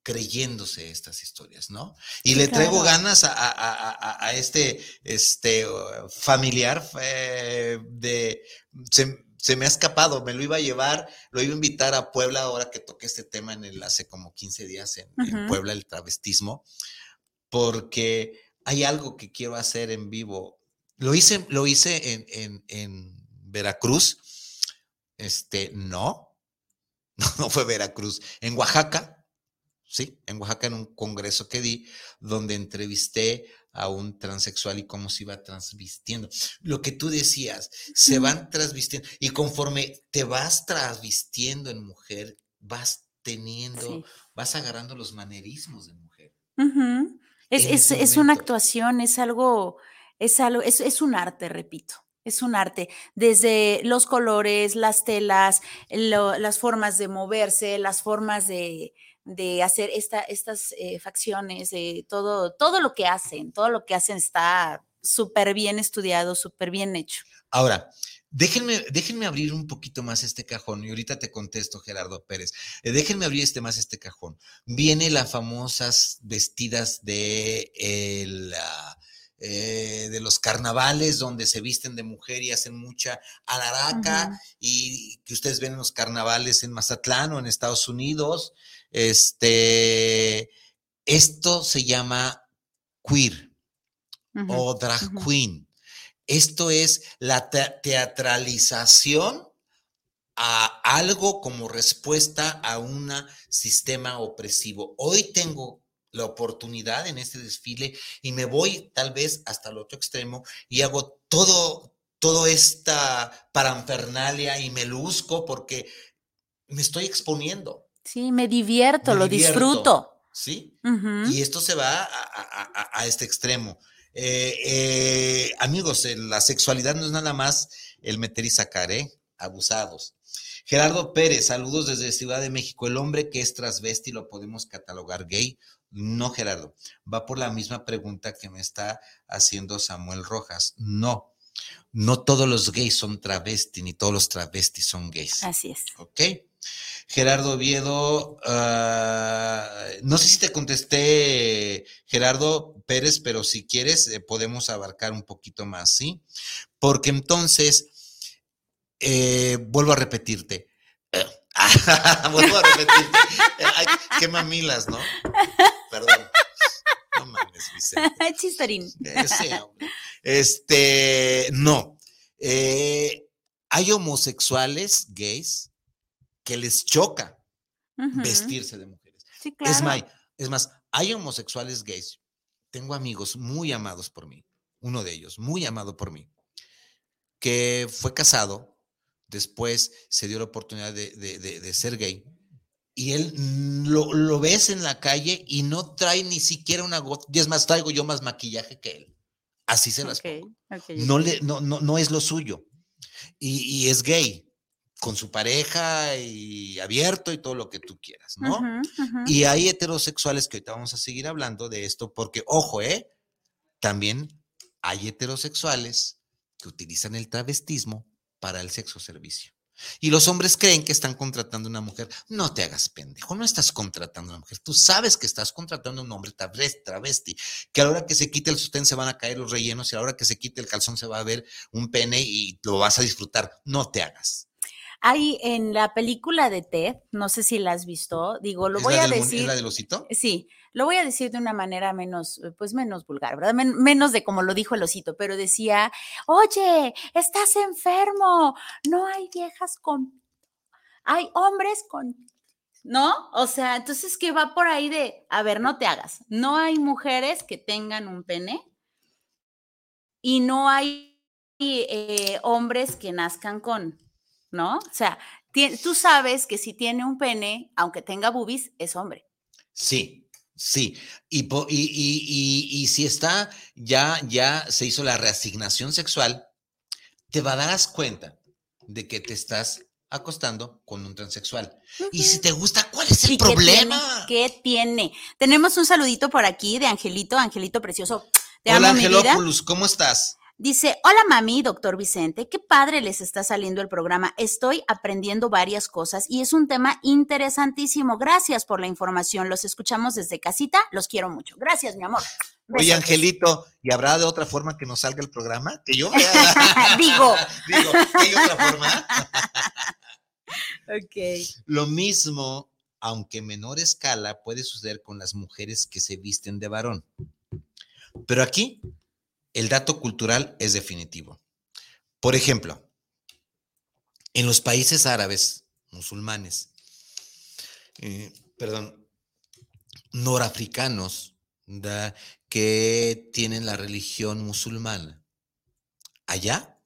creyéndose estas historias, ¿no? Y le traigo ganas a, este, este familiar eh, de... Se, me ha escapado, me lo iba a llevar, lo iba a invitar a Puebla ahora que toqué este tema en el hace como 15 días en, Puebla, el travestismo, porque hay algo que quiero hacer en vivo. Lo hice, lo hice en, en, en Veracruz, este, no, no fue Veracruz, en Oaxaca, sí, en Oaxaca en un congreso que di, donde entrevisté a un transexual y cómo se iba transvistiendo. Lo que tú decías, se van transvistiendo y conforme te vas transvistiendo en mujer, vas teniendo, vas agarrando los manerismos de mujer. es, una actuación, es algo, es algo, es un arte, repito. Es un arte, desde los colores, las telas, las formas de moverse, las formas de, de hacer esta, estas eh, facciones, todo, todo lo que hacen, todo lo que hacen está súper bien estudiado, súper bien hecho. Ahora, Déjenme, déjenme abrir un poquito más este cajón y ahorita te contesto, Gerardo Pérez. Eh, déjenme abrir este más este cajón. Viene las famosas vestidas de el, ah, eh, de los carnavales donde se visten de mujer y hacen mucha alaraca y que ustedes ven en los carnavales en Mazatlán o en Estados Unidos. Este, esto se llama queer o drag queen. Esto es la teatralización a algo como respuesta a un sistema opresivo. Hoy tengo la oportunidad en este desfile y me voy tal vez hasta el otro extremo y hago todo, toda esta paranfernalia y me luzco porque me estoy exponiendo. Sí, me divierto, lo disfruto. Sí. Y esto se va a, este extremo. Eh, eh, amigos, la sexualidad no es nada más el meter y sacar, ¿eh? Abusados. Gerardo Pérez, saludos desde Ciudad de México. El hombre que es transvesti lo podemos catalogar gay. No, Gerardo. Va por la misma pregunta que me está haciendo Samuel Rojas. No. No todos los gays son travesti, ni todos los travestis son gays. Así es. ¿Ok? Gerardo Oviedo, ah, no sé si te contesté, Gerardo Pérez, pero si quieres eh, podemos abarcar un poquito más, ¿sí? Porque entonces, eh, vuelvo a repetirte, vuelvo a repetirte, qué mamilas, ¿no? Mames, Vicente. Este, no. Eh, hay homosexuales gays que les choca vestirse de mujeres. es, más, es más, hay homosexuales gays. Tengo amigos muy amados por mí, uno de ellos, muy amado por mí, que fue casado, después se dio la oportunidad de, ser gay, y él lo, ves en la calle y no trae ni siquiera una gota, y es más, traigo yo más maquillaje que él. Así se las pongo. no, le, no, no, es lo suyo. y es gay con su pareja y abierto y todo lo que tú quieras, ¿no? Y hay heterosexuales que ahorita vamos a seguir hablando de esto porque, ojo, ¿eh? También hay heterosexuales que utilizan el travestismo para el sexo servicio. Y los hombres creen que están contratando a una mujer. No te hagas pendejo, no estás contratando a una mujer. Tú sabes que estás contratando a un hombre travesti, que a la hora que se quite el sostén se van a caer los rellenos y a la hora que se quite el calzón se va a ver un pene y lo vas a disfrutar. No te hagas. Hay en la película de Ted, no sé si la has visto, digo, lo voy a decir. ¿Es la del osito? Sí, lo voy a decir de una manera menos, pues menos vulgar, ¿verdad? menos de como lo dijo el osito, pero decía, oye, estás enfermo, no hay viejas con, hay hombres con, ¿no? O sea, entonces que va por ahí de, a ver, no te hagas, no hay mujeres que tengan un pene y no hay eh, hombres que nazcan con. ¿No? O sea, tú sabes que si tiene un pene, aunque tenga boobies, es hombre. Sí, Sí, y, y, si está, ya, ya se hizo la reasignación sexual, te va a darás cuenta de que te estás acostando con un transexual. Y si te gusta, ¿cuál es el problema? ¿qué tiene? Tenemos un saludito por aquí de Angelito, Angelito precioso. Te Hola, Angelopoulos, ¿cómo estás? Dice, hola mami, doctor Vicente, qué padre les está saliendo el programa. Estoy aprendiendo varias cosas y es un tema interesantísimo. Gracias por la información. Los escuchamos desde casita. Los quiero mucho. Gracias, mi amor. Oye, Angelito, ¿y habrá de otra forma que nos salga el programa? Que yo Digo. Digo, ¿hay otra forma? ok. Lo mismo, aunque en menor escala, puede suceder con las mujeres que se visten de varón. Pero aquí el dato cultural es definitivo. Por ejemplo, en los países árabes, musulmanes, eh, perdón, norafricanos, que tienen la religión musulmana, allá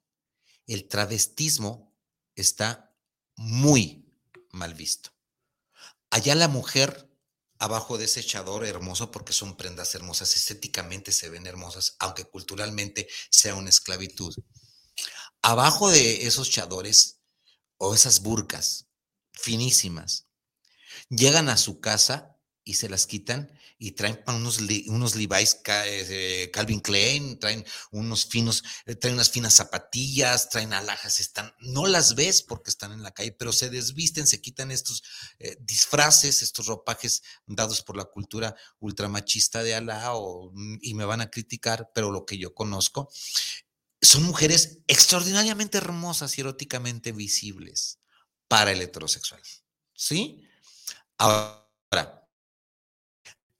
el travestismo está muy mal visto. Allá la mujer abajo de ese echador hermoso porque son prendas hermosas, estéticamente se ven hermosas, aunque culturalmente sea una esclavitud. Abajo de esos chadores o esas burcas finísimas, llegan a su casa y se las quitan y traen unos, unos Levi's eh, Calvin Klein, traen unos finos, eh, traen unas finas zapatillas, traen alhajas, están, no las ves porque están en la calle, pero se desvisten, se quitan estos eh, disfraces, estos ropajes dados por la cultura ultramachista de Alá mm, y me van a criticar, pero lo que yo conozco, son mujeres extraordinariamente hermosas y eróticamente visibles para el heterosexual. ¿Sí? Ahora,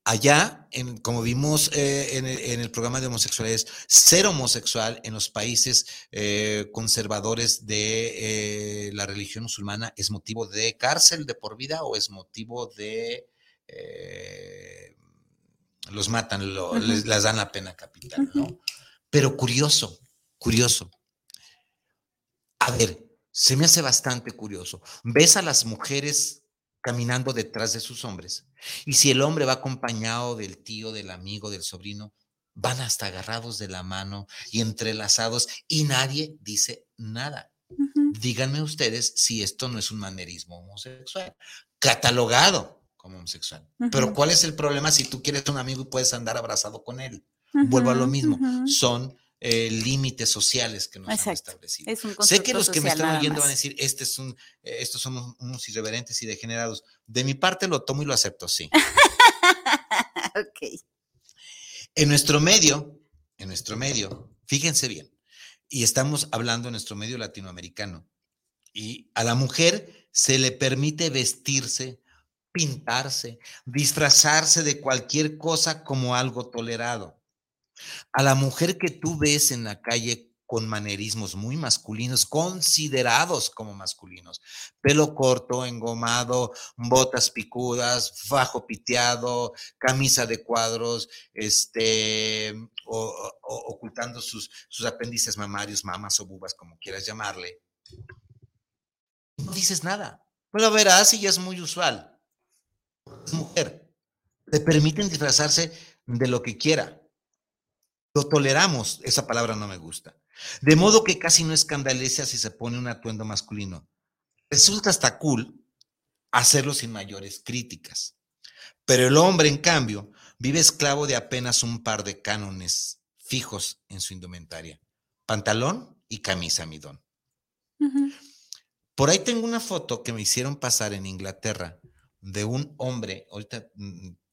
Allá, en, como vimos eh, en, el, programa de homosexualidades, ser homosexual en los países eh, conservadores de eh, la religión musulmana es motivo de cárcel de por vida o es motivo de... los matan, les, dan la pena capital, ¿no? Pero curioso, curioso. A ver, se me hace bastante curioso. Ves a las mujeres caminando detrás de sus hombres. Y si el hombre va acompañado del tío, del amigo, del sobrino, van hasta agarrados de la mano y entrelazados y nadie dice nada. Díganme ustedes si esto no es un manerismo homosexual, catalogado como homosexual. Pero ¿cuál es el problema si tú quieres un amigo y puedes andar abrazado con él? Vuelvo a lo mismo. Son eh, límites sociales que nos han establecido. sé que los que me están oyendo van a decir, este es un, eh, estos somos unos irreverentes y degenerados. De mi parte lo tomo y lo acepto, sí. ok. En nuestro medio, en nuestro medio, fíjense bien, y estamos hablando en nuestro medio latinoamericano, y a la mujer se le permite vestirse, pintarse, disfrazarse de cualquier cosa como algo tolerado. A la mujer que tú ves en la calle con manerismos muy masculinos, considerados como masculinos. Pelo corto, engomado, botas picudas, fajo piteado, camisa de cuadros, este, ocultando sus, sus apéndices mamarios, mamas o bubas, como quieras llamarle. No dices nada. Pero verás, y ya es muy usual. Es mujer. Le permiten disfrazarse de lo que quiera. Lo toleramos, esa palabra no me gusta. De modo que casi no escandaliza si se pone un atuendo masculino. Resulta hasta cool hacerlo sin mayores críticas. Pero el hombre, en cambio, vive esclavo de apenas un par de cánones fijos en su indumentaria. Pantalón y camisa midón. Por ahí tengo una foto que me hicieron pasar en Inglaterra de un hombre, ahorita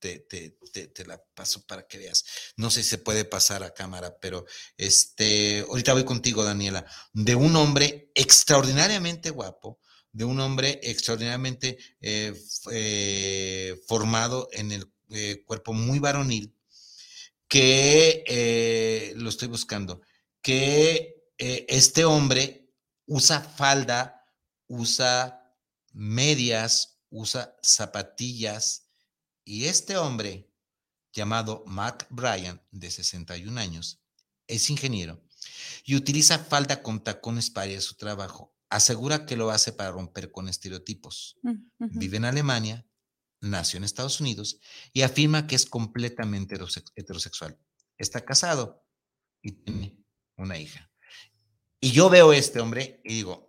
mm, te, la paso para que veas. No sé si se puede pasar a cámara, pero este, ahorita voy contigo, Daniela, de un hombre extraordinariamente guapo, de un hombre extraordinariamente eh, eh, formado en el eh, cuerpo muy varonil, que lo estoy buscando, que este hombre usa falda, usa medias, usa zapatillas, y este hombre, llamado Mark Bryan, de 61 años, es ingeniero y utiliza falda con tacones para ir a su trabajo. Asegura que lo hace para romper con estereotipos. Mm, Vive en Alemania, nació en Estados Unidos y afirma que es completamente heterosexual. Está casado y tiene una hija. Y yo veo a este hombre y digo,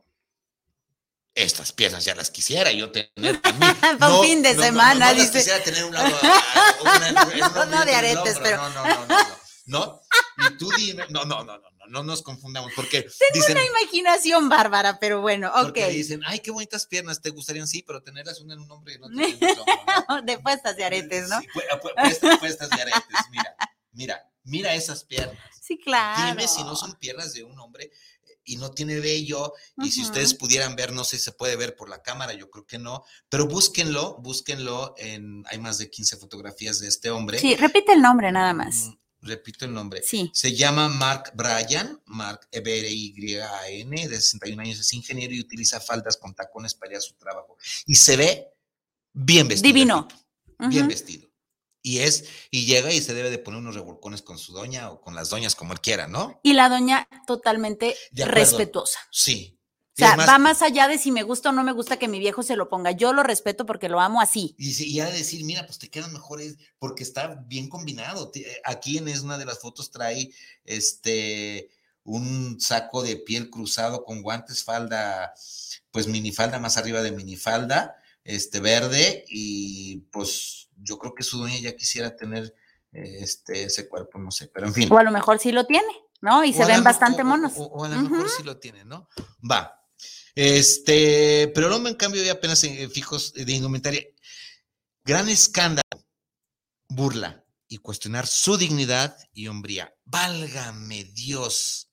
estas piezas ya las quisiera yo tener. Para fin de semana, no, dice. quisiera tener un lado. no, no, de aretes, pero. No, no, no, no, no. Y tú dime, no, no, no, no, no, no nos confundamos, porque. Tengo una imaginación bárbara, pero bueno, ok. Porque dicen, ay, qué bonitas piernas, te gustarían, sí, pero tenerlas una en un hombre y no tener en ¿no? De puestas de aretes, ¿no? Sí, puestas de aretes, mira, mira, mira esas piernas. Sí, claro. Dime si no son piernas de un hombre y no tiene vello, y si ustedes pudieran ver, no sé si se puede ver por la cámara, yo creo que no, pero búsquenlo, búsquenlo en, hay más de 15 fotografías de este hombre. Sí, repite el nombre nada más. Mm, repito el nombre. Sí. Se llama Mark Bryan, Mark e b r y a n de 61 años, es ingeniero y utiliza faldas con tacones para ir a su trabajo. Y se ve bien vestido. Divino. Bien vestido y es, y llega y se debe de poner unos revolcones con su doña o con las doñas, como él quiera, ¿no? Y la doña totalmente respetuosa. Sí. O sea, va más allá de si me gusta o no me gusta que mi viejo se lo ponga. Yo lo respeto porque lo amo así. Y, y a decir, mira, pues te quedan mejores porque está bien combinado. Aquí en es una de las fotos trae este un saco de piel cruzado con guantes, falda, pues minifalda más arriba de minifalda, este verde y pues yo creo que su dueña ya quisiera tener eh, este, ese cuerpo, no sé, pero en fin. O a lo mejor sí lo tiene, ¿no? Y se ven bastante monos. O, a lo mejor sí lo tiene, ¿no? Va. Este, pero el hombre, en cambio, ya apenas en fijos de indumentaria. Gran escándalo, burla y cuestionar su dignidad y hombría. Válgame Dios.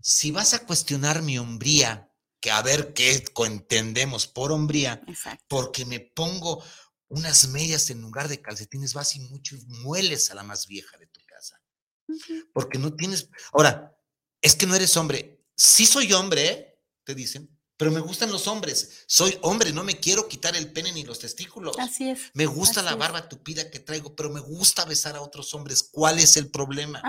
Si vas a cuestionar mi hombría, que a ver qué entendemos por hombría, porque me pongo unas medias en lugar de calcetines, vas y mucho y mueles a la más vieja de tu casa. Porque no tienes. Ahora, es que no eres hombre. Sí soy hombre, ¿eh? te dicen, pero me gustan los hombres. Soy hombre, no me quiero quitar el pene ni los testículos. Así es. Me gusta la barba tupida que traigo, pero me gusta besar a otros hombres. ¿Cuál es el problema?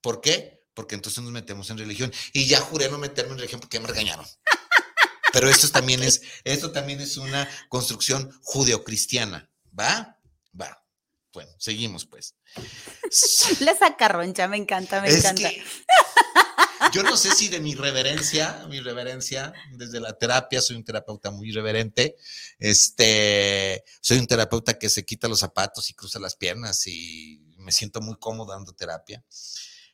¿Por qué? Porque entonces nos metemos en religión. Y ya juré no meterme en religión porque me regañaron. Pero esto también es, esto también es una construcción judeocristiana. ¿Va? Va. Bueno, seguimos pues. La sacarroncha, me encanta, me encanta. yo no sé si de mi reverencia, mi reverencia, desde la terapia, soy un terapeuta muy reverente. Este, soy un terapeuta que se quita los zapatos y cruza las piernas y me siento muy cómodo dando terapia.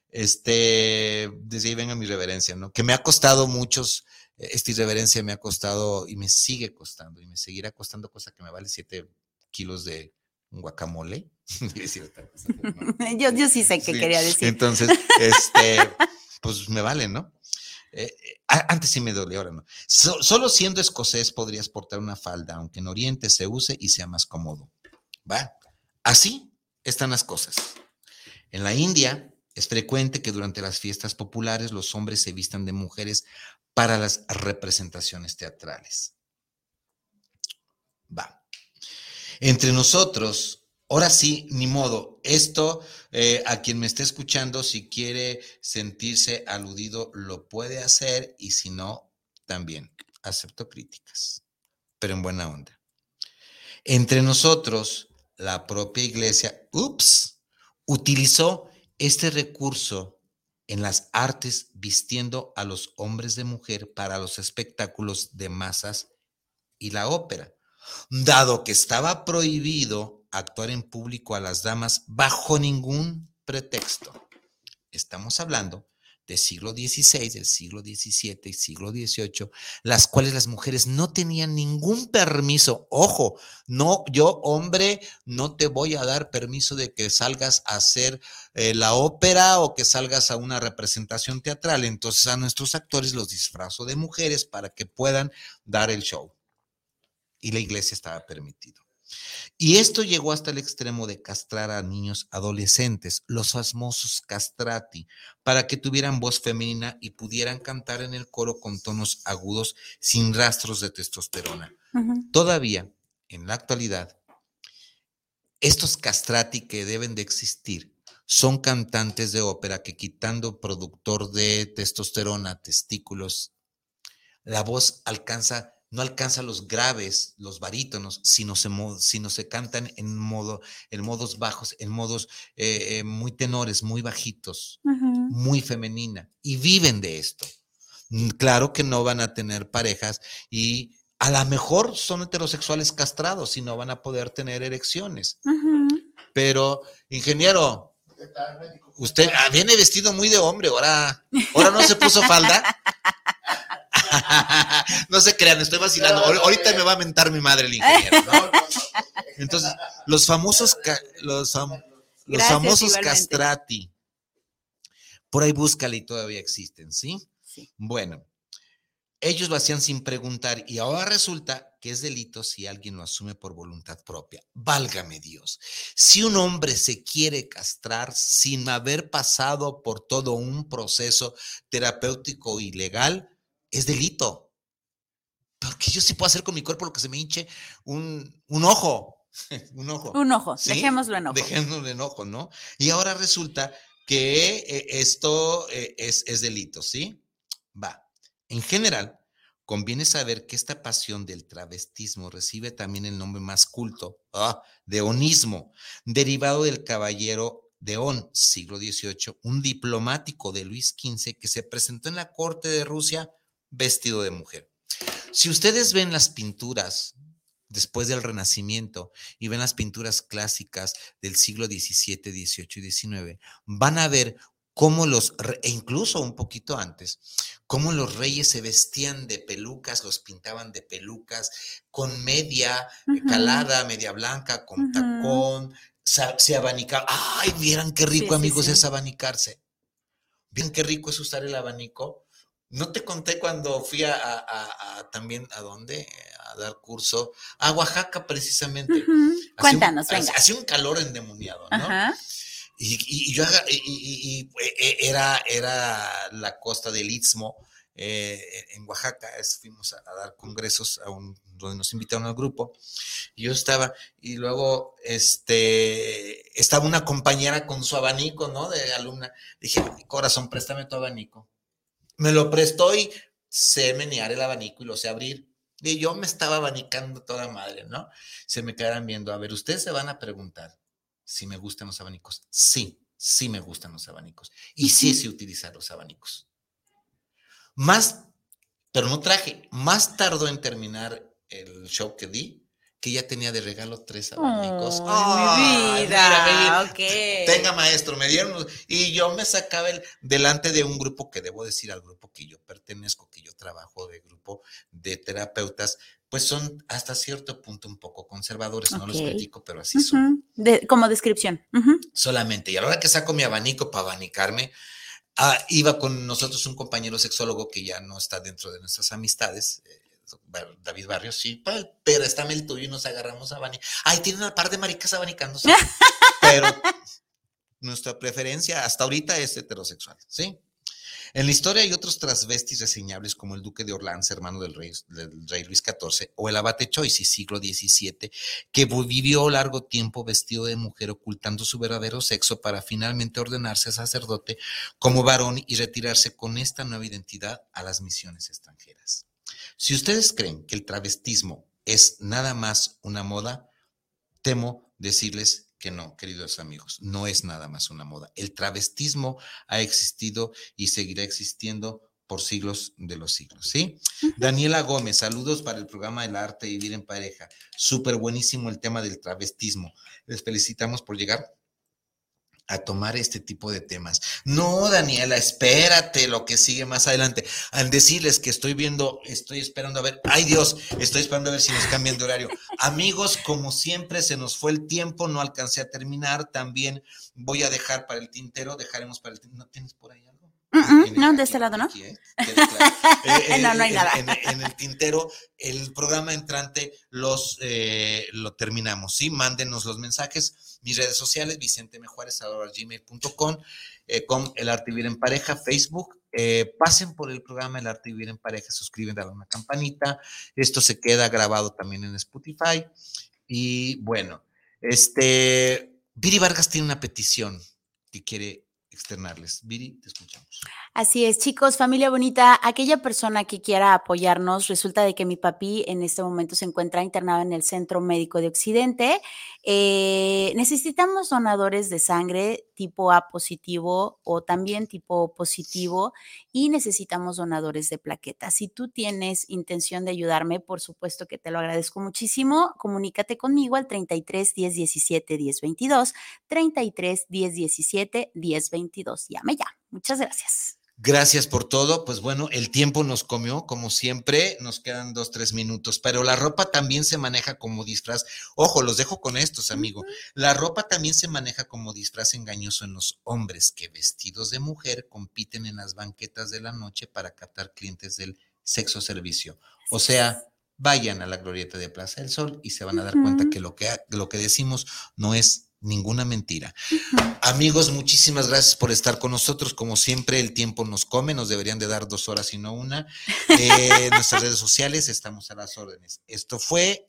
Este, desde ahí venga mi reverencia, ¿no? Que me ha costado muchos esta irreverencia me ha costado y me sigue costando y me seguirá costando, cosa que me vale 7 kilos de guacamole. yo, yo sí sé qué quería decir. Entonces, este, pues me vale, ¿no? Eh, antes sí me dolía, ahora no. solo siendo escocés podrías portar una falda, aunque en Oriente se use y sea más cómodo. ¿Va? Así están las cosas. En la India es frecuente que durante las fiestas populares los hombres se vistan de mujeres para las representaciones teatrales. Va. Entre nosotros, ahora sí, ni modo, esto eh, a quien me esté escuchando, si quiere sentirse aludido, lo puede hacer y si no, también acepto críticas, pero en buena onda. Entre nosotros, la propia iglesia, ups, utilizó este recurso en las artes vistiendo a los hombres de mujer para los espectáculos de masas y la ópera, dado que estaba prohibido actuar en público a las damas bajo ningún pretexto. Estamos hablando del siglo XVI, del siglo XVII y siglo XVIII, las cuales las mujeres no tenían ningún permiso. Ojo, no, yo hombre, no te voy a dar permiso de que salgas a hacer eh, la ópera o que salgas a una representación teatral. Entonces a nuestros actores los disfrazo de mujeres para que puedan dar el show. Y la iglesia estaba permitido. Y esto llegó hasta el extremo de castrar a niños adolescentes, los famosos castrati, para que tuvieran voz femenina y pudieran cantar en el coro con tonos agudos sin rastros de testosterona. Todavía, en la actualidad, estos castrati que deben de existir son cantantes de ópera que quitando productor de testosterona, testículos, la voz alcanza no alcanza los graves, los barítonos, sino se, sino se cantan en, modo, en modos bajos, en modos eh, eh, muy tenores, muy bajitos, muy femenina, y viven de esto. Mm, claro que no van a tener parejas y a lo mejor son heterosexuales castrados y no van a poder tener erecciones. Pero, ingeniero, usted ah, viene vestido muy de hombre, ahora, ahora no se puso falda. no se crean, estoy vacilando. Ahorita me va a mentar mi madre el ingeniero, Entonces, los famosos, los, famosos castrati, por ahí búscale y todavía existen, ¿sí? Sí. Bueno, ellos lo hacían sin preguntar y ahora resulta que es delito si alguien lo asume por voluntad propia. Válgame Dios. Si un hombre se quiere castrar sin haber pasado por todo un proceso terapéutico y legal, es delito. Porque yo sí puedo hacer con mi cuerpo lo que se me hinche un, un ojo. un ojo. Un ojo, dejémoslo en ojo. Dejémoslo en ojo, ¿no? Y ahora resulta que eh, esto eh, es, es delito, ¿sí? Va. En general, conviene saber que esta pasión del travestismo recibe también el nombre más culto, ah, de onismo, derivado del caballero Deón, siglo XVIII, un diplomático de Luis XV que se presentó en la corte de Rusia vestido de mujer. Si ustedes ven las pinturas después del Renacimiento y ven las pinturas clásicas del siglo XVII, XVIII y XIX, van a ver cómo los, e incluso un poquito antes, cómo los reyes se vestían de pelucas, los pintaban de pelucas, con media calada, media blanca, con tacón, se, abanicaban. ¡Ay, vieran qué rico, amigos, es abanicarse! ¿Vieran qué rico es usar el abanico? No te conté cuando fui a, también, ¿a dónde? A dar curso. A Oaxaca, precisamente. Cuéntanos, venga. Hacía un calor endemoniado, ¿no? Y, yo, y, e, era, era la costa del Istmo, eh, en Oaxaca, fuimos a, dar congresos a un, donde nos invitaron al grupo, y yo estaba, y luego este, estaba una compañera con su abanico, ¿no? De alumna. Dije, corazón, préstame tu abanico me lo prestó y sé menear el abanico y lo sé abrir. Y yo me estaba abanicando toda madre, ¿no? Se me quedaran viendo. A ver, ustedes se van a preguntar si me gustan los abanicos. Sí, sí me gustan los abanicos. Y sí sé utilizar los abanicos. Más, pero no traje. Más tardó en terminar el show que di que ya tenía de regalo tres abanicos. Oh, mi vida. Tenga maestro, me dieron y yo me sacaba el, delante de un grupo que debo decir al grupo que yo pertenezco, que yo trabajo de grupo de terapeutas, pues son hasta cierto punto un poco conservadores, no los critico, pero así son. como descripción. Solamente. Y a la hora que saco mi abanico para abanicarme, ah, iba con nosotros un compañero sexólogo que ya no está dentro de nuestras amistades. Eh, David Barrios, sí, pero está el tuyo y nos agarramos a abanicar. Ay, tienen un par de maricas abanicándose. pero nuestra preferencia hasta ahorita es heterosexual, ¿sí? En la historia hay otros transvestis reseñables como el duque de Orleans, hermano del rey, del rey Luis XIV, o el abate Choisi, siglo XVII, que vivió largo tiempo vestido de mujer ocultando su verdadero sexo para finalmente ordenarse sacerdote como varón y retirarse con esta nueva identidad a las misiones extranjeras. Si ustedes creen que el travestismo es nada más una moda, temo decirles que no, queridos amigos, no es nada más una moda. El travestismo ha existido y seguirá existiendo por siglos de los siglos, ¿sí? Daniela Gómez, saludos para el programa El Arte y Vivir en Pareja. Súper buenísimo el tema del travestismo. Les felicitamos por llegar a tomar este tipo de temas. No, Daniela, espérate lo que sigue más adelante. Al decirles que estoy viendo, estoy esperando a ver, ay Dios, estoy esperando a ver si nos cambian de horario. Amigos, como siempre, se nos fue el tiempo, no alcancé a terminar. También voy a dejar para el tintero, dejaremos para el tintero. ¿No tienes por ahí? No, de este lado, ¿no? ¿eh? Eh, no, no hay nada. En, el tintero, el programa entrante los eh, lo terminamos, ¿sí? Mándenos los mensajes. Mis redes sociales, Vicente Mejuárez, gmail.com, con El Arte Vivir en Pareja, Facebook. pasen por el programa El Arte Vivir en Pareja, suscriben, dale una campanita. Esto se queda grabado también en Spotify. Y bueno, este, Viri Vargas tiene una petición que quiere externarles. Viri, te escuchamos. Así es, chicos, familia bonita, aquella persona que quiera apoyarnos, resulta de que mi papi en este momento se encuentra internado en el Centro Médico de Occidente. Eh, necesitamos donadores de sangre tipo A positivo o también tipo positivo y necesitamos donadores de plaquetas. Si tú tienes intención de ayudarme, por supuesto que te lo agradezco muchísimo. Comunícate conmigo al 33 10 17 10 22, 33 10 17 10 22. Llame ya. Muchas gracias. Gracias por todo. Pues bueno, el tiempo nos comió, como siempre, nos quedan dos, tres minutos, pero la ropa también se maneja como disfraz. Ojo, los dejo con estos, amigo. La ropa también se maneja como disfraz engañoso en los hombres que vestidos de mujer compiten en las banquetas de la noche para captar clientes del sexo servicio. O sea, vayan a la glorieta de Plaza del Sol y se van a dar cuenta que lo que, lo que decimos no es ninguna mentira. Amigos, muchísimas gracias por estar con nosotros. Como siempre, el tiempo nos come, nos deberían de dar dos horas y no una. en nuestras redes sociales estamos a las órdenes. Esto fue...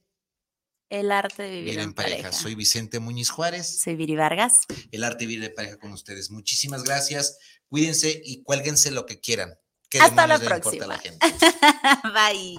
El arte de vivir, en, pareja. Soy Vicente Muñiz Juárez. Soy Viri Vargas. El arte de vivir en pareja con ustedes. Muchísimas gracias. Cuídense y cuélguense lo que quieran. Hasta la próxima. Bye.